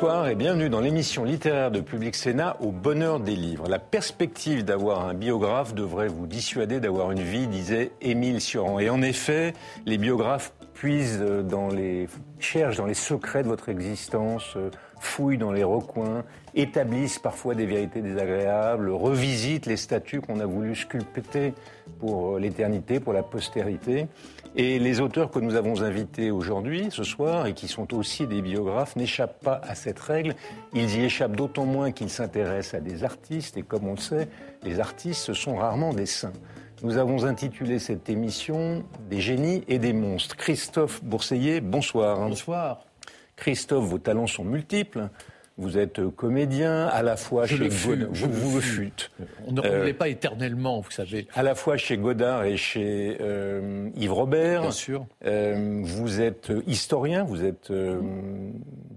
Bonsoir et bienvenue dans l'émission littéraire de Public Sénat au bonheur des livres. La perspective d'avoir un biographe devrait vous dissuader d'avoir une vie, disait Émile Sioran. Et en effet, les biographes puisent dans les, cherchent dans les secrets de votre existence, euh, fouillent dans les recoins, établissent parfois des vérités désagréables, revisitent les statuts qu'on a voulu sculpter pour euh, l'éternité, pour la postérité. Et les auteurs que nous avons invités aujourd'hui, ce soir, et qui sont aussi des biographes, n'échappent pas à cette règle. Ils y échappent d'autant moins qu'ils s'intéressent à des artistes, et comme on le sait, les artistes, ce sont rarement des saints. Nous avons intitulé cette émission Des génies et des monstres. Christophe Bourseillet, bonsoir. Bonsoir. Christophe, vos talents sont multiples. Vous êtes comédien, à la fois je chez Godard. je Vous, le fûtes. On ne Euh, pas éternellement, vous savez. À la fois chez Godard et chez euh, Yves Robert. Bien sûr. Euh, vous êtes historien, vous êtes euh,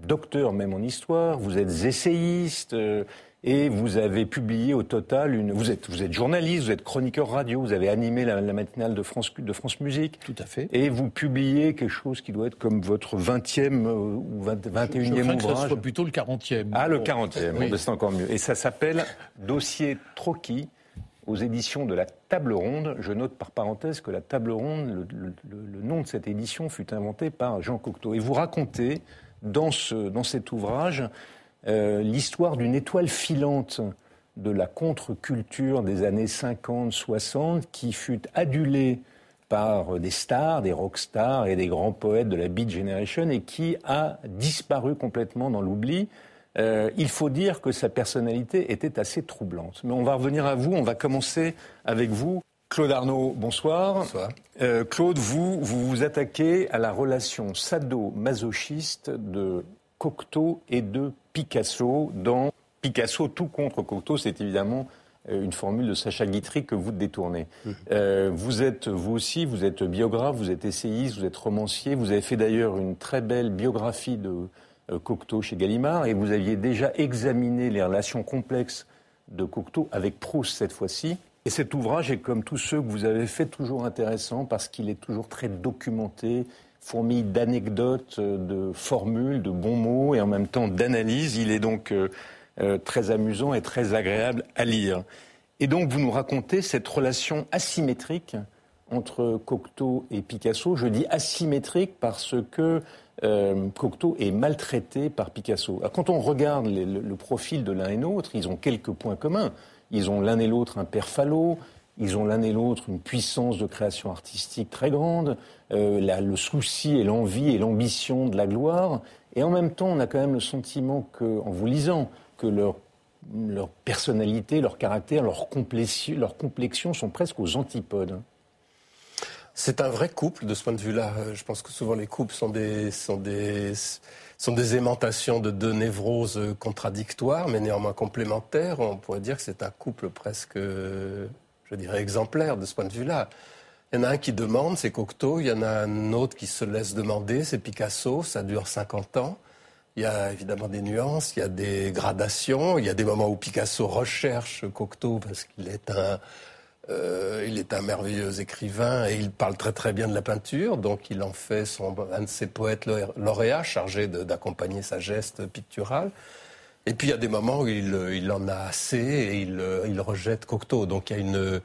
docteur même en histoire, vous êtes essayiste et vous avez publié au total une. Vous êtes, vous êtes journaliste, vous êtes chroniqueur radio, vous avez animé la, la matinale de France, de France Musique. Tout à fait. Et vous publiez quelque chose qui doit être comme votre 20e euh, ou 20, 21e Je crains que ce ouvrage. soit plutôt le 40e. Ah, le Bon. 40e, Oui. c'est encore mieux. Et ça s'appelle Dossier Troquis aux éditions de la Table Ronde. Je note par parenthèse que la Table Ronde, le- le nom de cette édition fut inventé par Jean Cocteau. Et vous racontez dans, ce, dans cet ouvrage euh, l'histoire d'une étoile filante de la contre-culture des années 50-60 qui fut adulée par des stars, des rockstars et des grands poètes de la Beat Generation et qui a disparu complètement dans l'oubli. Euh, il faut dire que sa personnalité était assez troublante. Mais on va revenir à vous, on va commencer avec vous. Claude Arnaud, bonsoir. Bonsoir. Euh, Claude, vous, vous vous attaquez à la relation sado-masochiste de Cocteau et de Picasso dans Picasso tout contre Cocteau, c'est évidemment euh, une formule de Sacha Guitry que vous détournez. Euh, vous êtes, vous aussi, vous êtes biographe, vous êtes essayiste, vous êtes romancier. Vous avez fait d'ailleurs une très belle biographie de euh, Cocteau chez Gallimard et vous aviez déjà examiné les relations complexes de Cocteau avec Proust cette fois-ci. Et cet ouvrage est comme tous ceux que vous avez fait toujours intéressant parce qu'il est toujours très documenté, fourmille d'anecdotes, de formules, de bons mots et en même temps d'analyses. Il est donc euh, euh, très amusant et très agréable à lire. Et donc vous nous racontez cette relation asymétrique entre Cocteau et Picasso. Je dis asymétrique parce que euh, Cocteau est maltraité par Picasso. Quand on regarde le, le profil de l'un et l'autre, ils ont quelques points communs. Ils ont l'un et l'autre un père falot, ils ont l'un et l'autre une puissance de création artistique très grande, euh, le souci et l'envie et l'ambition de la gloire. Et en même temps, on a quand même le sentiment que, en vous lisant, que leur personnalité, leur caractère, leur complexion, sont presque aux antipodes. C'est un vrai couple de ce point de vue-là. Euh, Je pense que souvent les couples sont des, sont des, sont des aimantations de deux névroses contradictoires, mais néanmoins complémentaires. On pourrait dire que c'est un couple presque, euh, je dirais, exemplaire de ce point de vue-là. Il y en a un qui demande, c'est Cocteau. Il y en a un autre qui se laisse demander, c'est Picasso. Ça dure 50 ans. Il y a évidemment des nuances, il y a des gradations. Il y a des moments où Picasso recherche Cocteau parce qu'il est un, euh, il est un merveilleux écrivain et il parle très très bien de la peinture, donc il en fait un de ses poètes lauréats- chargé d'accompagner sa geste picturale. Et puis il y a des moments où il, il en a assez et il, il rejette Cocteau. Donc il y a une,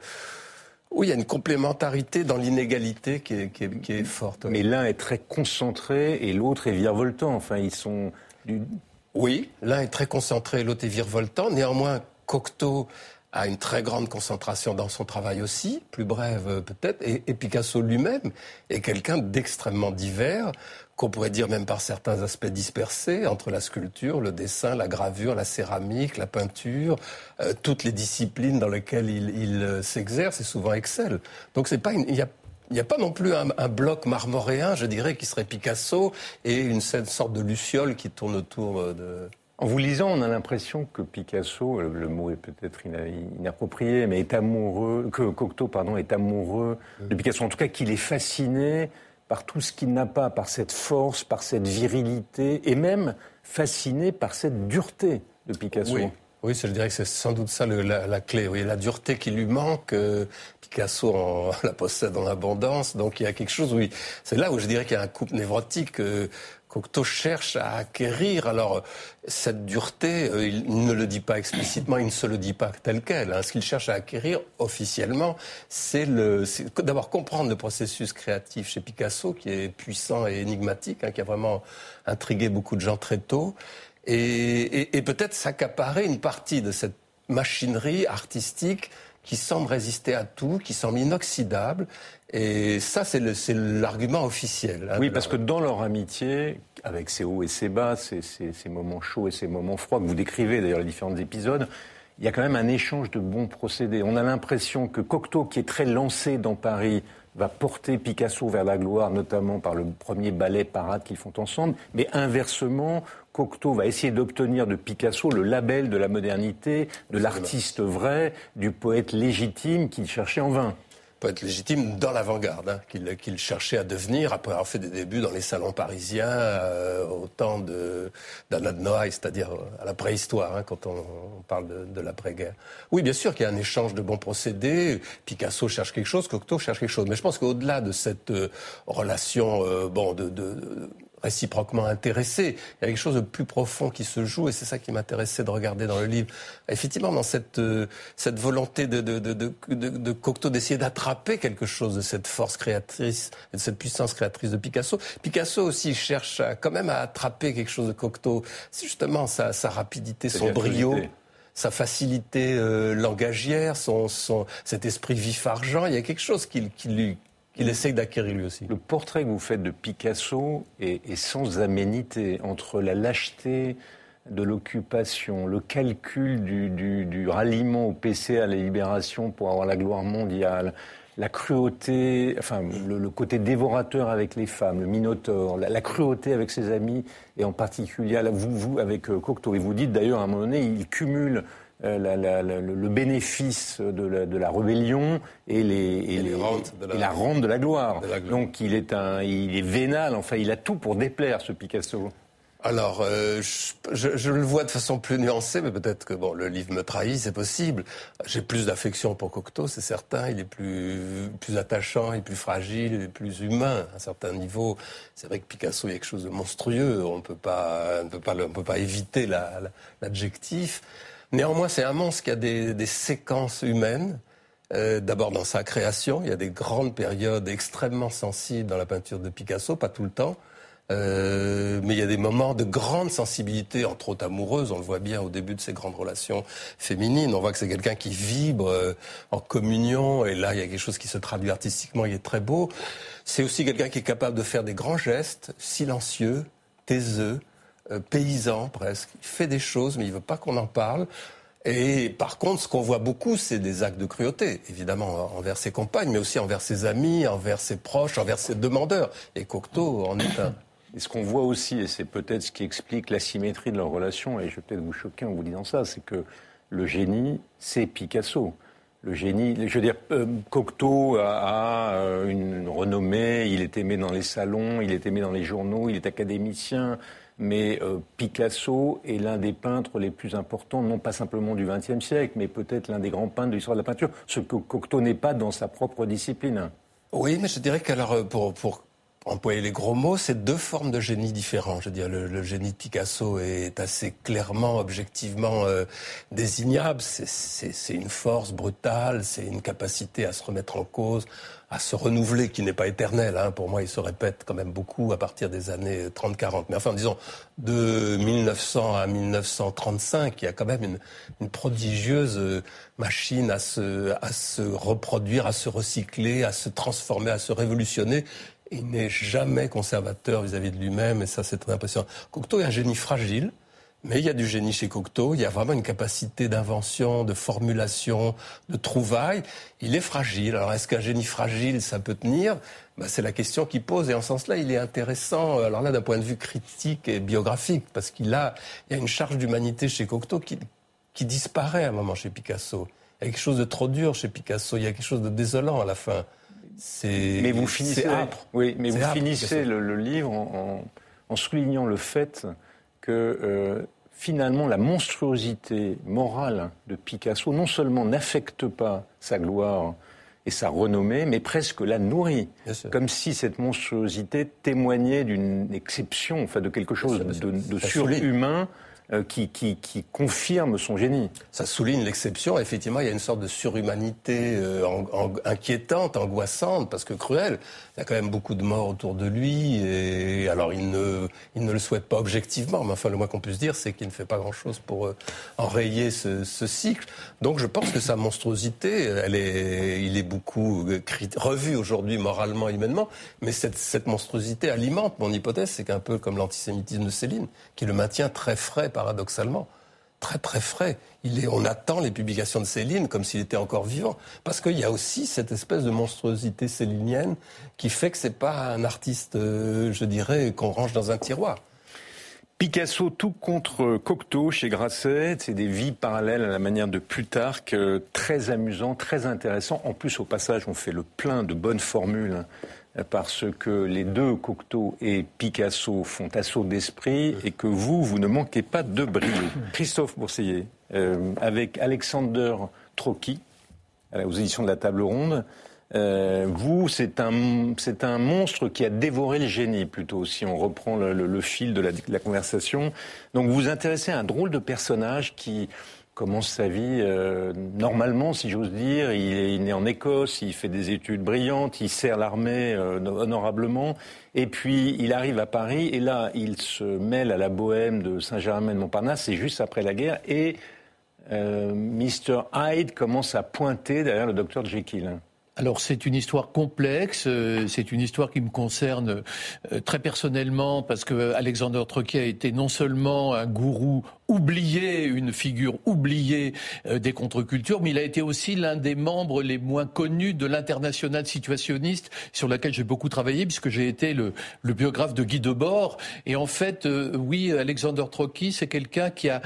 oui, il y a une complémentarité dans l'inégalité qui est, qui est- qui est forte. Mais l'un est très concentré et l'autre est virevoltant. Enfin, ils sont du... Oui, l'un est très concentré, l'autre est virevoltant. Néanmoins, Cocteau a une très grande concentration dans son travail aussi, plus brève euh, peut-être, et, Picasso lui-même est quelqu'un d'extrêmement divers, qu'on pourrait dire même par certains aspects dispersés, entre la sculpture, le dessin, la gravure, la céramique, la peinture, euh, toutes les disciplines dans lesquelles il, euh, s'exerce et souvent excelle. Donc c'est pas il y a il n'y a pas non plus un, bloc marmoréen, je dirais, qui serait Picasso et une sorte de luciole qui tourne autour de. En vous lisant, on a l'impression que Picasso, le, mot est peut-être inapproprié, mais est amoureux, que Cocteau, pardon, est amoureux de Picasso. En tout cas, qu'il est fasciné par tout ce qu'il n'a pas, par cette force, par cette virilité, et même fasciné par cette dureté de Picasso. Oui. Oui, je dirais que c'est sans doute ça la, clé. Oui, la dureté qui lui manque, euh, Picasso en, la possède en abondance. Donc il y a quelque chose, oui. C'est là où je dirais qu'il y a un couple névrotique. Euh, Cocteau cherche à acquérir. Alors, cette dureté, euh, il ne le dit pas explicitement, il ne se le dit pas tel quel. Hein. Ce qu'il cherche à acquérir officiellement, c'est d'abord comprendre le processus créatif chez Picasso, qui est puissant et énigmatique, hein, qui a vraiment intrigué beaucoup de gens très tôt, et, et peut-être s'accaparer une partie de cette machinerie artistique qui semble résister à tout, qui semble inoxydable. Et ça, c'est l'argument officiel. Hein, oui, parce que dans leur amitié, avec ses hauts et ses bas, ces, moments chauds et ces moments froids que vous décrivez d'ailleurs les différents épisodes, il y a quand même un échange de bons procédés. On a l'impression que Cocteau, qui est très lancé dans Paris, va porter Picasso vers la gloire, notamment par le premier ballet parade qu'ils font ensemble. Mais inversement, Cocteau va essayer d'obtenir de Picasso le label de la modernité, de l'artiste vrai, du poète légitime qu'il cherchait en vain poète légitime dans l'avant-garde, hein, qu'il cherchait à devenir après avoir fait des débuts dans les salons parisiens euh, au temps d'Anna de Noailles, c'est-à-dire à la préhistoire, hein, quand on, parle de, l'après-guerre. Oui, bien sûr qu'il y a un échange de bons procédés. Picasso cherche quelque chose, Cocteau cherche quelque chose. Mais je pense qu'au-delà de cette euh, relation, euh, bon, de, de réciproquement intéressés. Il y a quelque chose de plus profond qui se joue et c'est ça qui m'intéressait de regarder dans le livre. Effectivement, dans cette, euh, cette volonté de, de, de, de Cocteau d'essayer d'attraper quelque chose de cette force créatrice et de cette puissance créatrice de Picasso. Picasso aussi cherche quand même à attraper quelque chose de Cocteau. C'est justement sa, sa rapidité, son brio sa facilité euh, langagière, son, son, cet esprit vif argent, il y a quelque chose qui, qui, lui, il essaye d'acquérir lui aussi. Le portrait que vous faites de Picasso est, sans aménité entre la lâcheté de l'occupation, le calcul du, ralliement au PC à la libération pour avoir la gloire mondiale, la cruauté, enfin le, côté dévorateur avec les femmes, le minotaure, la, cruauté avec ses amis et en particulier vous, avec euh, Cocteau. Et vous dites d'ailleurs à un moment donné, il cumule euh, le bénéfice de la, rébellion et, les, la rente de la gloire. Donc il est, un, il est vénal, enfin il a tout pour déplaire ce Picasso. Alors, euh, je, le vois de façon plus nuancée, mais peut-être que bon, le livre me trahit, c'est possible. J'ai plus d'affection pour Cocteau, c'est certain. Il est plus, plus attachant, il est plus fragile, il est plus humain à un certain niveau. C'est vrai que Picasso est quelque chose de monstrueux. On peut pas, ne peut pas, on peut pas éviter l'adjectif. Néanmoins, c'est un monstre qui a des, séquences humaines. Euh, d'abord dans sa création, il y a des grandes périodes extrêmement sensibles dans la peinture de Picasso, pas tout le temps, euh, mais il y a des moments de grande sensibilité, entre autres amoureuse. On le voit bien au début de ses grandes relations féminines. On voit que c'est quelqu'un qui vibre euh, en communion, et là il y a quelque chose qui se traduit artistiquement, il est très beau. C'est aussi quelqu'un qui est capable de faire des grands gestes, silencieux, taiseux, paysan presque. Il fait des choses, mais il veut pas qu'on en parle. Et par contre, ce qu'on voit beaucoup, c'est des actes de cruauté, évidemment, envers ses compagnes, mais aussi envers ses amis, envers ses proches, envers ses demandeurs. Et Cocteau en est un. Et ce qu'on voit aussi, et c'est peut-être ce qui explique l'asymétrie de leur relation, et je vais peut-être vous choquer en vous disant ça, c'est que le génie, c'est Picasso. Le génie, je veux dire, euh, Cocteau a, euh, une renommée, il est aimé dans les salons, il est aimé dans les journaux, il est académicien, mais euh, Picasso est l'un des peintres les plus importants, non pas simplement du XXe siècle, mais peut-être l'un des grands peintres de l'histoire de la peinture, ce que Cocteau n'est pas dans sa propre discipline. Oui, mais je dirais qu'alors, euh, pour, employer les gros mots, c'est deux formes de génie différents. Je veux dire, le, génie de Picasso est assez clairement, objectivement euh, désignable. C'est une force brutale, c'est une capacité à se remettre en cause, à se renouveler qui n'est pas éternel. Hein. Pour moi, il se répète quand même beaucoup à partir des années 30-40. Mais enfin, disons, de 1900 à 1935, il y a quand même une, une prodigieuse euh, machine à se, à se reproduire, à se recycler, à se transformer, à se révolutionner. Il n'est jamais conservateur vis-à-vis de lui-même, et ça, c'est très impressionnant. Cocteau est un génie fragile, Mais il y a du génie chez Cocteau, il y a vraiment une capacité d'invention, de formulation, de trouvaille. Il est fragile. Alors est-ce qu'un génie fragile, ça peut tenir? Bah, C'est la question qu'il pose. Et en ce sens-là, il est intéressant, alors là, d'un point de vue critique et biographique, parce qu'il a, il y a une charge d'humanité chez Cocteau qui, qui disparaît à un moment chez Picasso. Il y a quelque chose de trop dur chez Picasso, il y a quelque chose de désolant à la fin. Mais vous finissez, oui, mais vous finissez le, livre en, en, soulignant le fait que euh, finalement la monstruosité morale de Picasso non seulement n'affecte pas sa gloire et sa renommée, mais presque la nourrit. Comme si cette monstruosité témoignait d'une exception, enfin de quelque chose de surhumain euh, qui, qui, confirme son génie. Ça souligne l'exception. Effectivement, il y a une sorte de surhumanité euh, inquiétante, angoissante, parce que cruelle. Il y a quand même beaucoup de morts autour de lui. Et alors, il ne, le souhaite pas objectivement, mais enfin, le moins qu'on puisse dire, c'est qu'il ne fait pas grand-chose pour euh, enrayer ce, cycle. Donc, je pense que sa monstruosité, il est beaucoup revu aujourd'hui moralement, humainement. Mais cette monstruosité alimente mon hypothèse. C'est qu'un peu comme l'antisémitisme de Céline, qui le maintient très frais paradoxalement. Très très frais. On attend les publications de Céline comme s'il était encore vivant. Parce qu'il y a aussi cette espèce de monstruosité célinienne qui fait que c'est pas un artiste, euh, je dirais, qu'on range dans un tiroir. Picasso tout contre Cocteau chez Grasset, c'est des vies parallèles à la manière de Plutarque, euh, très amusant, très intéressant. En plus, au passage, on fait le plein de bonnes formules parce que les deux, Cocteau et Picasso, font assaut d'esprit et que vous, vous ne manquez pas de briller. Christophe Bourseillet, euh, avec Alexander Trocky, aux éditions de la Table Ronde, euh, vous, c'est un, c'est un monstre qui a dévoré le génie, plutôt, si on reprend le, fil de la, de la, conversation. Donc vous vous intéressez à un drôle de personnage qui commence sa vie euh, normalement, si j'ose dire. Il est né en Écosse, il fait des études brillantes, il sert l'armée euh, honorablement. Et puis, il arrive à Paris, et là, il se mêle à la bohème de Saint-Germain-de-Montparnasse, c'est juste après la guerre, et euh, Mr. Hyde commence à pointer derrière le docteur Jekyll. Alors c'est une histoire complexe, euh, c'est une histoire qui me concerne très personnellement parce que Alexander Trocky a été non seulement un gourou oublié, une figure oubliée euh, des contre-cultures, mais il a été aussi l'un des membres les moins connus de l'international situationniste sur laquelle j'ai beaucoup travaillé puisque j'ai été le, biographe de Guy Debord. Et en fait, oui, Alexander Trocky, c'est quelqu'un qui a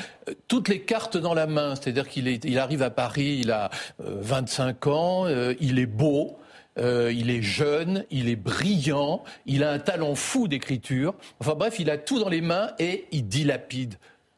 toutes les cartes dans la main, c'est-à-dire qu'il il arrive à Paris, il a 25 ans, il est beau, euh, il est jeune, il est brillant, il a un talent fou d'écriture. Enfin bref, il a tout dans les mains et il dilapide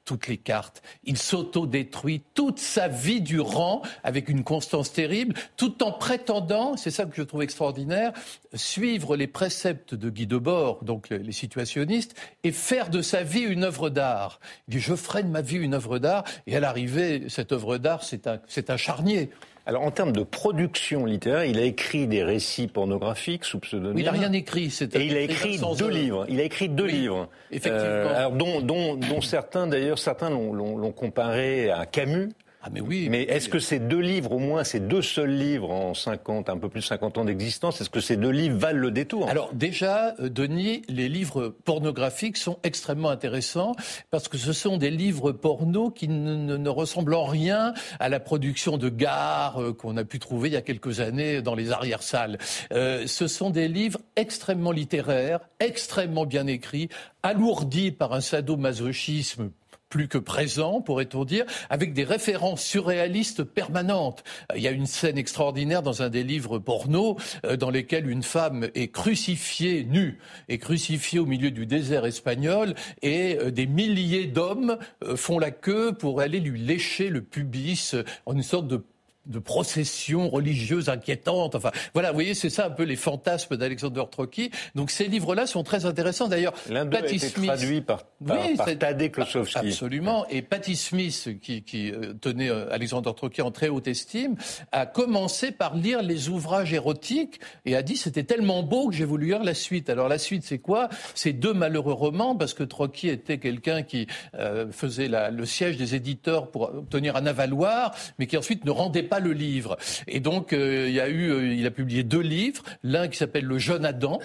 toutes les cartes. Il s'auto-détruit toute sa vie durant avec une constance terrible, tout en prétendant, c'est ça que je trouve extraordinaire, suivre les préceptes de Guy Debord, donc les situationnistes, et faire de sa vie une œuvre d'art. Il dit, je ferai de ma vie une œuvre d'art, et à l'arrivée, cette œuvre d'art, c'est un, un charnier. Alors, en termes de production littéraire, il a écrit des récits pornographiques sous pseudonyme. il n'a rien écrit. Et il a écrit deux livres. Il a écrit deux livres. Effectivement. Euh, alors, dont, dont, dont certains, d'ailleurs, certains l'ont comparé à Camus. Ah mais oui. Mais est-ce que ces deux livres, au moins ces deux seuls livres en 50, un peu plus de 50 ans d'existence, est-ce que ces deux livres valent le détour? Alors déjà, euh, Denis, les livres pornographiques sont extrêmement intéressants parce que ce sont des livres porno qui ne, ressemblent en rien à la production de gare euh, qu'on a pu trouver il y a quelques années dans les arrière-salles. Euh, ce sont des livres extrêmement littéraires, extrêmement bien écrits, alourdis par un sadomasochisme plus que présent, pourrait-on dire, avec des références surréalistes permanentes. Il y a une scène extraordinaire dans un des livres porno euh, dans lesquels une femme est crucifiée nue, est crucifiée au milieu du désert espagnol et euh, des milliers d'hommes euh, font la queue pour aller lui lécher le pubis en une sorte de de processions religieuses inquiétantes. Enfin, voilà, vous voyez, c'est ça un peu les fantasmes d'Alexander Trocky. Donc ces livres-là sont très intéressants. D'ailleurs, a été traduit par, par, oui. Absolument. Et Patti Smith, qui, qui euh, tenait euh, Alexander Trocky en très haute estime, a commencé par lire les ouvrages érotiques et a dit c'était tellement beau que j'ai voulu lire la suite. Alors la suite, c'est quoi? C'est deux malheureux romans parce que Trocky était quelqu'un qui euh, faisait la, le siège des éditeurs pour obtenir un avaloir, mais qui ensuite ne rendait pas le livre. Et donc, euh, il, y a eu, euh, il a publié deux livres. L'un qui s'appelle Le jeune Adam,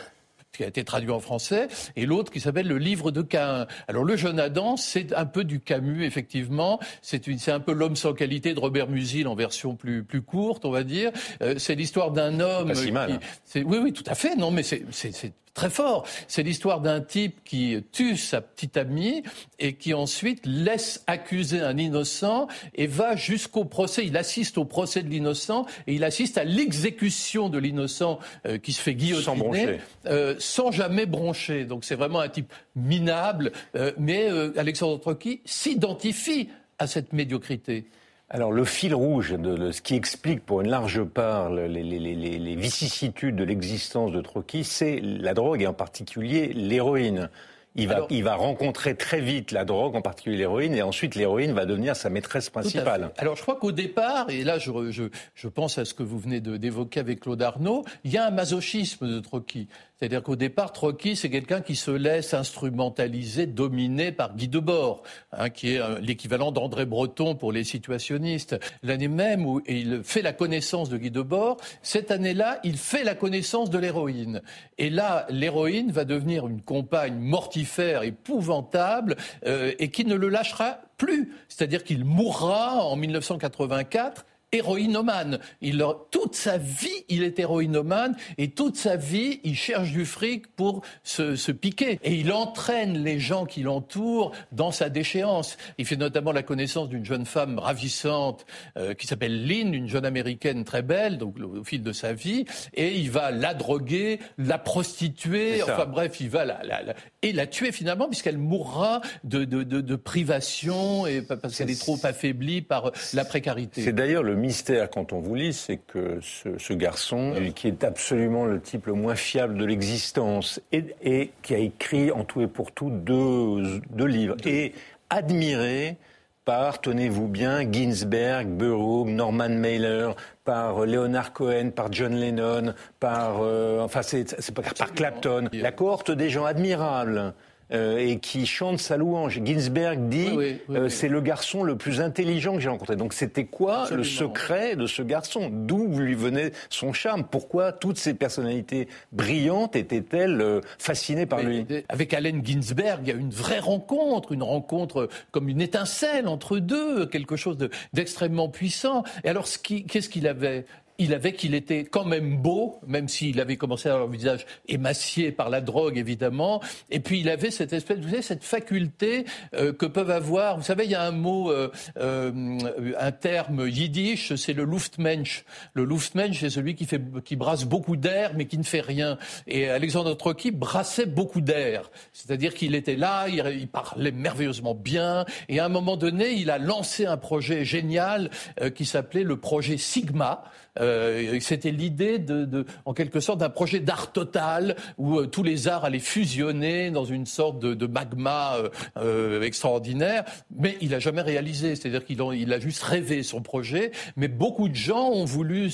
qui a été traduit en français, et l'autre qui s'appelle Le Livre de Cain. Alors le jeune Adam, c'est un peu du Camus, effectivement. C'est un peu l'homme sans qualité de Robert Musil en version plus, plus courte, on va dire. Euh, c'est l'histoire d'un homme. Pas si mal. oui, oui, tout à fait. Non, mais c'est très fort. C'est l'histoire d'un type qui tue sa petite amie et qui ensuite laisse accuser un innocent et va jusqu'au procès. Il assiste au procès de l'innocent et il assiste à l'exécution de l'innocent euh, qui se fait guillotiner sans, euh, sans jamais broncher. Donc c'est vraiment un type minable. Euh, mais Alexandre Trocky s'identifie à cette médiocrité. Alors le fil rouge de, ce qui explique pour une large part les, vicissitudes de l'existence de Trocky, c'est la drogue et en particulier l'héroïne. Il va, il va rencontrer très vite la drogue, en particulier l'héroïne, et ensuite l'héroïne va devenir sa maîtresse principale. Alors je crois qu'au départ, et là je, je, je, pense à ce que vous venez d'évoquer avec Claude Arnaud, il y a un masochisme de Trocky. C'est-à-dire qu'au départ, Trocky, c'est quelqu'un qui se laisse instrumentaliser, dominer par Guy Debord, hein, qui est euh, l'équivalent d'André Breton pour les situationnistes. L'année même où il fait la connaissance de Guy Debord, cette année-là, il fait la connaissance de l'héroïne. Et là, l'héroïne va devenir une compagne mortifère, épouvantable, euh, et qui ne le lâchera plus. C'est-à-dire qu'il mourra en 1984 héroïnomane. Il, toute sa vie, il est héroïnomane et toute sa vie, il cherche du fric pour se, piquer. Et il entraîne les gens qui l'entourent dans sa déchéance. Il fait notamment la connaissance d'une jeune femme ravissante euh, qui s'appelle Lynn, une jeune américaine très belle, donc au, fil de sa vie, et il va la droguer, la prostituer, enfin bref, il va la, la, et la tuer finalement puisqu'elle mourra de, de, de, de privation et parce qu'elle est trop affaiblie par la précarité. C'est d'ailleurs le mystère quand on vous lit, c'est que ce, garçon, qui est absolument le type le moins fiable de l'existence, et, qui a écrit en tout et pour tout deux, deux livres, et admiré par, tenez-vous bien, Ginsberg, Burroughs, Norman Mailer, par Leonard Cohen, par John Lennon, par, euh, enfin, c'est, par Clapton, la cohorte des gens admirables. Euh, et qui chante sa louange. Ginsberg dit euh, c'est le garçon le plus intelligent que j'ai rencontré. Donc c'était quoi le secret de ce garçon? D'où lui venait son charme? Pourquoi toutes ces personnalités brillantes étaient-elles euh, fascinées par lui? Avec Allen Ginsberg, il y a une vraie rencontre, une rencontre comme une étincelle entre deux, quelque chose d'extrêmement puissant. Et alors, qu'est-ce qu'il avait il avait qu'il était quand même beau, même s'il avait commencé à avoir un visage émacié par la drogue, évidemment. Et puis il avait cette espèce, vous savez, cette faculté euh, que peuvent avoir. Vous savez, il y a un mot, euh, euh, un terme yiddish, c'est le Luftmensch. Le Luftmensch, c'est celui qui fait, qui brasse beaucoup d'air, mais qui ne fait rien. Et Alexandre Trocky brassait beaucoup d'air. C'est-à-dire qu'il était là, il, parlait merveilleusement bien. Et à un moment donné, il a lancé un projet génial qui s'appelait le projet Sigma. Euh, c'était l'idée, de, en quelque sorte, d'un projet d'art total où euh, tous les arts allaient fusionner dans une sorte de, magma euh, extraordinaire. Mais il n'a jamais réalisé. C'est-à-dire qu'il a, juste rêvé son projet. Mais beaucoup de gens ont voulu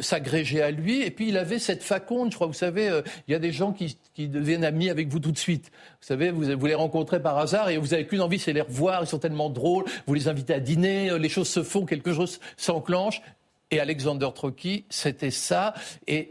s'agréger à lui. Et puis il avait cette faconde, je crois. Vous savez, il y a des gens qui, qui deviennent amis avec vous tout de suite. Vous savez, vous, vous les rencontrez par hasard et vous avez qu'une envie, c'est les revoir. Ils sont tellement drôles. Vous les invitez à dîner, les choses se font, quelque chose s'enclenche. Et Alexander Trocky, c'était ça.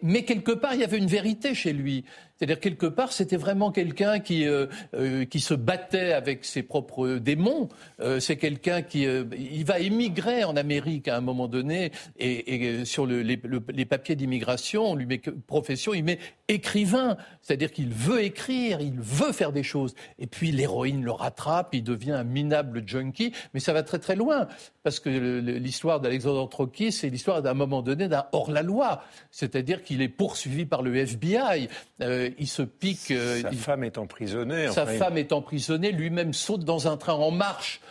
Mais quelque part, il y avait une vérité chez lui. C'est-à-dire quelque part, c'était vraiment quelqu'un qui euh, euh, qui se battait avec ses propres démons. Euh, c'est quelqu'un qui il va émigrer en Amérique à un moment donné et, sur le, les, papiers d'immigration, on lui met profession, il met écrivain. C'est-à-dire qu'il veut écrire, il veut faire des choses. Et puis l'héroïne le rattrape, il devient un minable junkie. Mais ça va très très loin parce que l'histoire d'Alexandre Trocky, c'est l'histoire d'un moment donné d'un hors-la-loi. C'est-à-dire qu'il est poursuivi par le FBI il se pique. Euh, sa femme est emprisonnée. Sa femme est emprisonnée. Lui-même saute dans un train en marche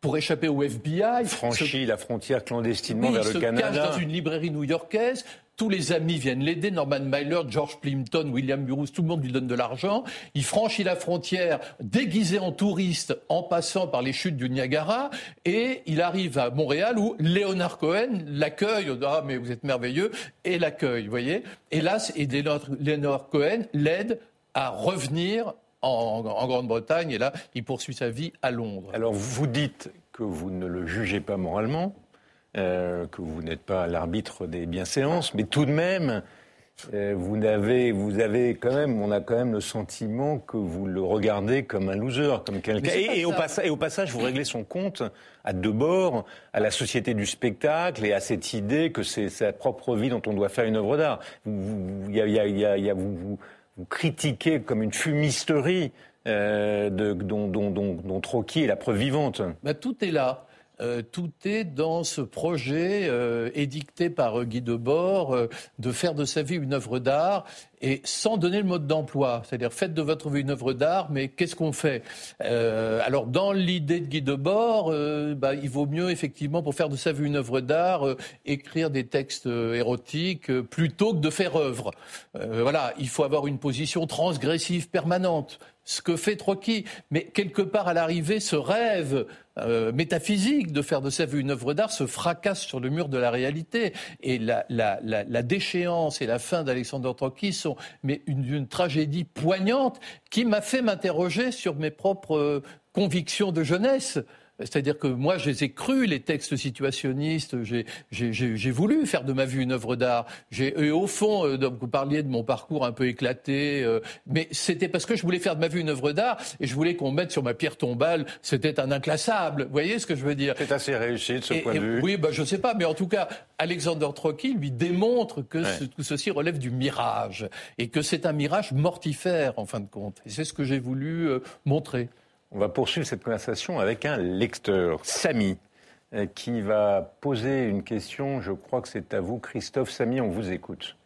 pour échapper au FBI. Franchit la frontière clandestinement vers le Canada. Il se cache dans une librairie new-yorkaise. Tous les amis viennent l'aider, Norman Mailer, George Plimpton, William Burroughs, tout le monde lui donne de l'argent. Il franchit la frontière déguisé en touriste en passant par les chutes du Niagara et il arrive à Montréal où Leonard Cohen l'accueille. Ah, mais vous êtes merveilleux et l'accueille, vous voyez. Là, et Leonard Cohen l'aide à revenir en, en Grande-Bretagne et là, il poursuit sa vie à Londres. Alors, vous dites que vous ne le jugez pas moralement. Euh, que vous n'êtes pas l'arbitre des bienséances, mais tout de même, euh, vous avez, vous avez quand même, on a quand même le sentiment que vous le regardez comme un loser, comme quelqu'un. Et, au et, au passage, vous réglez son compte à deux bords, à la société du spectacle et à cette idée que c'est sa propre vie dont on doit faire une œuvre d'art. Vous, y a, y a, y a, vous, vous, critiquez comme une fumisterie euh, de, dont, dont, dont, dont Trocky est la preuve vivante. Bah, tout est là. Euh, tout est dans ce projet euh, édicté par euh, Guy Debord de faire de sa vie une œuvre d'art et sans donner le mode d'emploi. C'est-à-dire, faites de votre vie une œuvre d'art, mais qu'est-ce qu'on fait? Alors, dans l'idée de Guy Debord, bah, il vaut mieux, effectivement, pour faire de sa vie une œuvre d'art, écrire des textes érotiques plutôt que de faire œuvre. voilà, il faut avoir une position transgressive permanente ce que fait Trocky. Mais quelque part, à l'arrivée, ce rêve euh, métaphysique de faire de sa vie une œuvre d'art se fracasse sur le mur de la réalité. Et la, déchéance et la fin d'Alexandre Trocky sont mais une, tragédie poignante qui m'a fait m'interroger sur mes propres euh, convictions de jeunesse. C'est-à-dire que moi, je les ai crus, les textes situationnistes. J'ai voulu faire de ma vie une œuvre d'art. Et au fond, euh, vous parliez de mon parcours un peu éclaté, euh, mais c'était parce que je voulais faire de ma vie une œuvre d'art et je voulais qu'on mette sur ma pierre tombale, c'était un inclassable. Vous voyez ce que je veux dire? C'est assez réussi de ce point de vue. Oui, bah, je ne sais pas, mais en tout cas, Alexander Trocky lui démontre que tout ceci relève du mirage et que c'est un mirage mortifère en fin de compte. Et c'est ce que j'ai voulu euh, montrer. On va poursuivre cette conversation avec un lecteur, Samy, euh, qui va poser une question. Je crois que c'est à vous, Christophe. Samy, on vous écoute.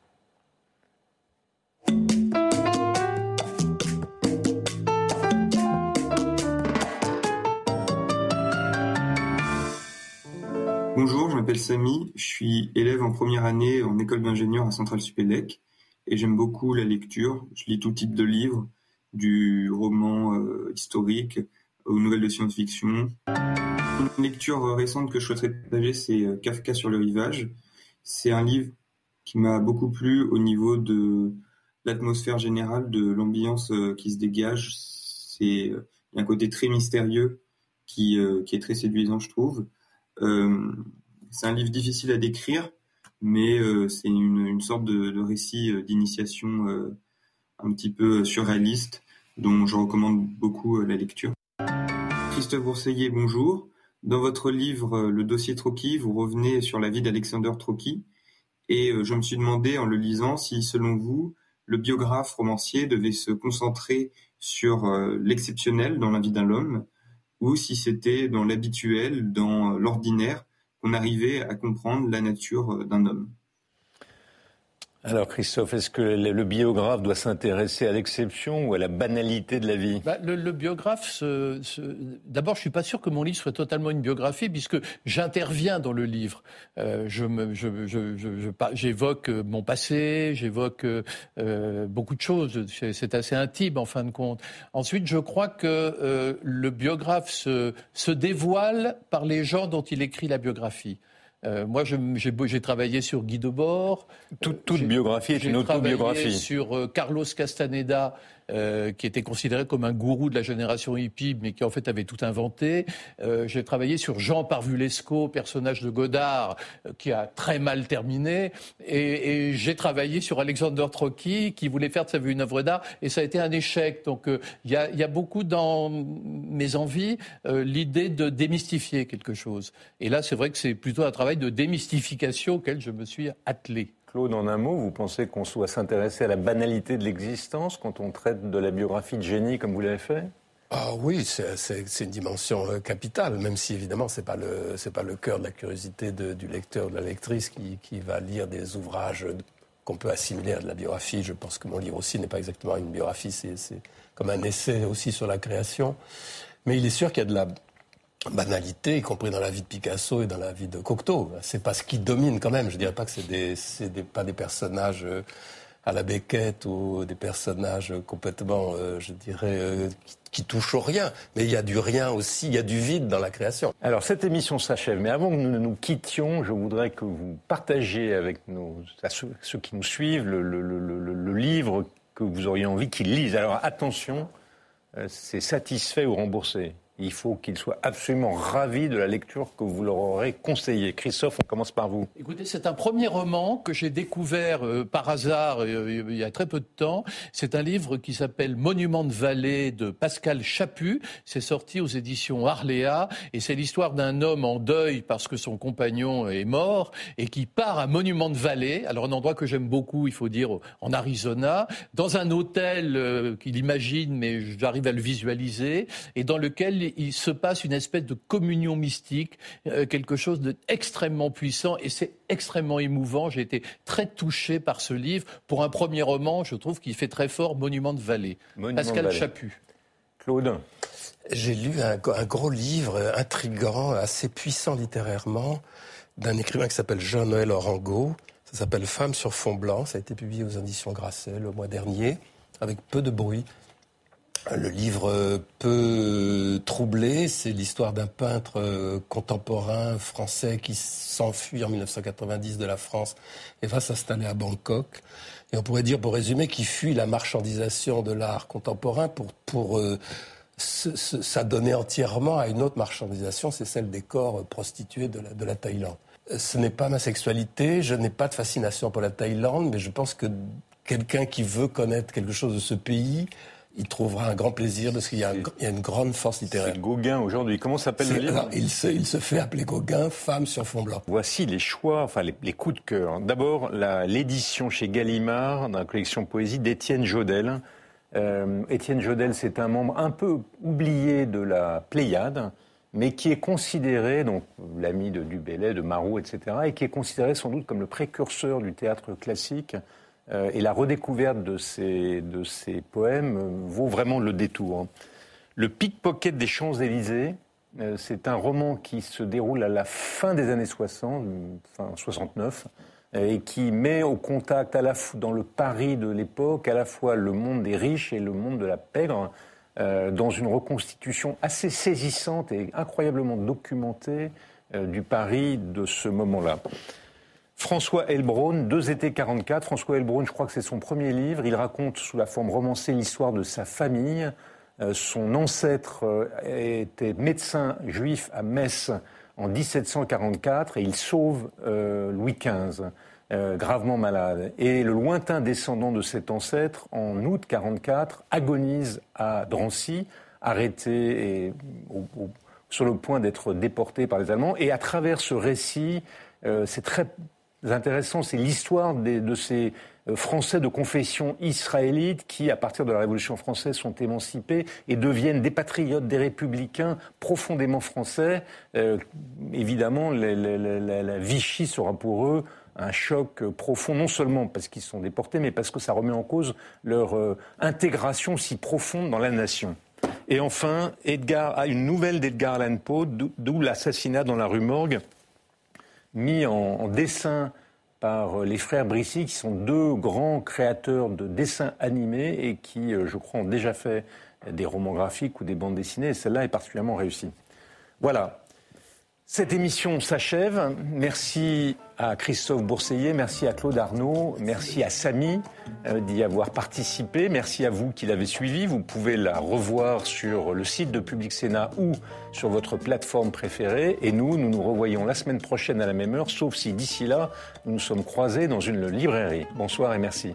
Bonjour, je m'appelle Samy, je suis élève en première année en école d'ingénieur à Centrale Supélec et j'aime beaucoup la lecture. Je lis tout type de livres, du roman euh, historique aux nouvelles de science-fiction. Une lecture récente que je souhaiterais partager, c'est euh, Kafka sur le rivage. C'est un livre qui m'a beaucoup plu au niveau de l'atmosphère générale, de l'ambiance euh, qui se dégage. C'est un côté très mystérieux qui, est très séduisant, je trouve. c'est un livre difficile à décrire, mais c'est une, sorte de récit d'initiation un petit peu surréaliste dont je recommande beaucoup euh, la lecture. Christophe Bourseillet, bonjour. Dans votre livre euh, Le dossier Trocky, vous revenez sur la vie d'Alexander Trocky et euh, je me suis demandé en le lisant si, selon vous, le biographe romancier devait se concentrer sur l'exceptionnel dans la vie d'un homme ou si c'était dans l'habituel, dans l'ordinaire, qu'on arrivait à comprendre la nature d'un homme. Alors Christophe, est-ce que le biographe doit s'intéresser à l'exception ou à la banalité de la vie? Bah, le, biographe, d'abord je suis pas sûr que mon livre soit totalement une biographie puisque j'interviens dans le livre. Euh, je j'évoque mon passé, j'évoque euh, beaucoup de choses. C'est assez intime en fin de compte. Ensuite, je crois que euh, le biographe se, se dévoile par les gens dont il écrit la biographie. Euh, moi, j'ai travaillé sur Guy Debord. Toute, toute biographie est une autobiographie. Sur euh, Carlos Castaneda, euh, qui était considéré comme un gourou de la génération hippie, mais qui en fait avait tout inventé. Euh, j'ai travaillé sur Jean Parvulesco, personnage de Godard, euh, qui a très mal terminé. Et, et j'ai travaillé sur Alexander Trocky, qui voulait faire de sa vie une œuvre d'art, et ça a été un échec. Donc il y a, y, a, beaucoup dans mes envies l'idée de démystifier quelque chose. Et là, c'est vrai que c'est plutôt un travail de démystification auquel je me suis attelé. Claude, en un mot, vous pensez qu'on doit s'intéresser à la banalité de l'existence quand on traite de la biographie de génie comme vous l'avez fait? Ah oui, c'est une dimension euh, capitale, même si évidemment c'est pas pas le cœur de la curiosité du lecteur ou de la lectrice qui, qui va lire des ouvrages qu'on peut assimiler à de la biographie. Je pense que mon livre aussi n'est pas exactement une biographie, c'est comme un essai aussi sur la création. Mais il est sûr qu'il y a de la banalité, y compris dans la vie de Picasso et dans la vie de Cocteau. C'est pas ce qui domine quand même. Je dirais pas que c'est des, des, pas des personnages euh, à la Beckett ou des personnages complètement, euh, je dirais, euh, qui, touchent au rien. Mais il y a du rien aussi, il y a du vide dans la création. Alors cette émission s'achève, mais avant que nous nous quittions, je voudrais que vous partagiez avec nos, ceux, ceux, qui nous suivent le, le, le, le livre que vous auriez envie qu'ils lisent. Alors attention, c'est satisfait ou remboursé? Il faut qu'ils soient absolument ravis de la lecture que vous leur aurez conseillée. Christophe, on commence par vous. Écoutez, c'est un premier roman que j'ai découvert euh, par hasard euh, il y a très peu de temps. C'est un livre qui s'appelle Monument de vallée de Pascal Chaput. C'est sorti aux éditions Arléa et c'est l'histoire d'un homme en deuil parce que son compagnon est mort et qui part à Monument de vallée. Alors un endroit que j'aime beaucoup, il faut dire, en Arizona, dans un hôtel euh, qu'il imagine, mais j'arrive à le visualiser, et dans lequel il se passe une espèce de communion mystique, euh, quelque chose d'extrêmement puissant et c'est extrêmement émouvant. J'ai été très touché par ce livre. Pour un premier roman, je trouve qu'il fait très fort Monument de vallée. Pascal Chaput. Claude. J'ai lu un, gros livre intrigant, assez puissant littérairement, d'un écrivain qui s'appelle Jean-Noël Orango. Ça s'appelle Femme sur fond blanc. Ça a été publié aux éditions Grasset le mois dernier, avec peu de bruit. Le livre peu troublé, c'est l'histoire d'un peintre euh, contemporain français qui s'enfuit en 1990 de la France et va s'installer à Bangkok. Et on pourrait dire, pour résumer, qu'il fuit la marchandisation de l'art contemporain pour, pour euh, s'adonner entièrement à une autre marchandisation, c'est celle des corps prostitués de la, de la Thaïlande. Ce n'est pas ma sexualité, je n'ai pas de fascination pour la Thaïlande, mais je pense que quelqu'un qui veut connaître quelque chose de ce pays il trouvera un grand plaisir parce qu'il y, a une grande force littéraire. C'est Gauguin aujourd'hui. Comment s'appelle le livre il se, il se, fait appeler Gauguin, femme sur fond blanc. Voici les choix, enfin les, coups de cœur. D'abord, l'édition chez Gallimard dans la collection poésie d'Étienne Jodel. Euh, Étienne Jodel, c'est un membre un peu oublié de la Pléiade, mais qui est considéré, donc l'ami de Dubélé, de Marot, etc., et qui est considéré sans doute comme le précurseur du théâtre classique euh, et la redécouverte de ces, de ces poèmes euh, vaut vraiment le détour. Le pickpocket des Champs-Élysées, euh, c'est un roman qui se déroule à la fin des années 60, enfin 69, et qui met au contact à la dans le Paris de l'époque à la fois le monde des riches et le monde de la pègre, dans une reconstitution assez saisissante et incroyablement documentée du Paris de ce moment-là. François Elbron, Deux étés 44. François Elbron, je crois que c'est son premier livre. Il raconte sous la forme romancée l'histoire de sa famille. Euh, son ancêtre euh, était médecin juif à Metz en 1744 et il sauve euh, Louis XV, gravement malade. Et le lointain descendant de cet ancêtre, en août 44, agonise à Drancy, arrêté et sur le point d'être déporté par les Allemands. Et à travers ce récit, c'est très intéressant, c'est l'histoire de ces euh, Français de confession israélite qui, à partir de la Révolution française, sont émancipés et deviennent des patriotes, des républicains profondément français. Euh, évidemment, la, Vichy sera pour eux un choc profond, non seulement parce qu'ils sont déportés, mais parce que ça remet en cause leur euh, intégration si profonde dans la nation. Et enfin, Edgar a une nouvelle d'Edgar Allan Poe, d'où l'assassinat dans la rue Morgue mis en, dessin par les frères Brissy, qui sont deux grands créateurs de dessins animés et qui, euh, je crois, ont déjà fait des romans graphiques ou des bandes dessinées. Et celle-là est particulièrement réussie. Voilà. Cette émission s'achève. Merci à Christophe Bourseillet, merci à Claude Arnaud, merci à Samy euh, d'y avoir participé, merci à vous qui l'avez suivi. Vous pouvez la revoir sur le site de Public Sénat ou sur votre plateforme préférée. Et nous, nous nous revoyons la semaine prochaine à la même heure, sauf si d'ici là, nous nous sommes croisés dans une librairie. Bonsoir et merci.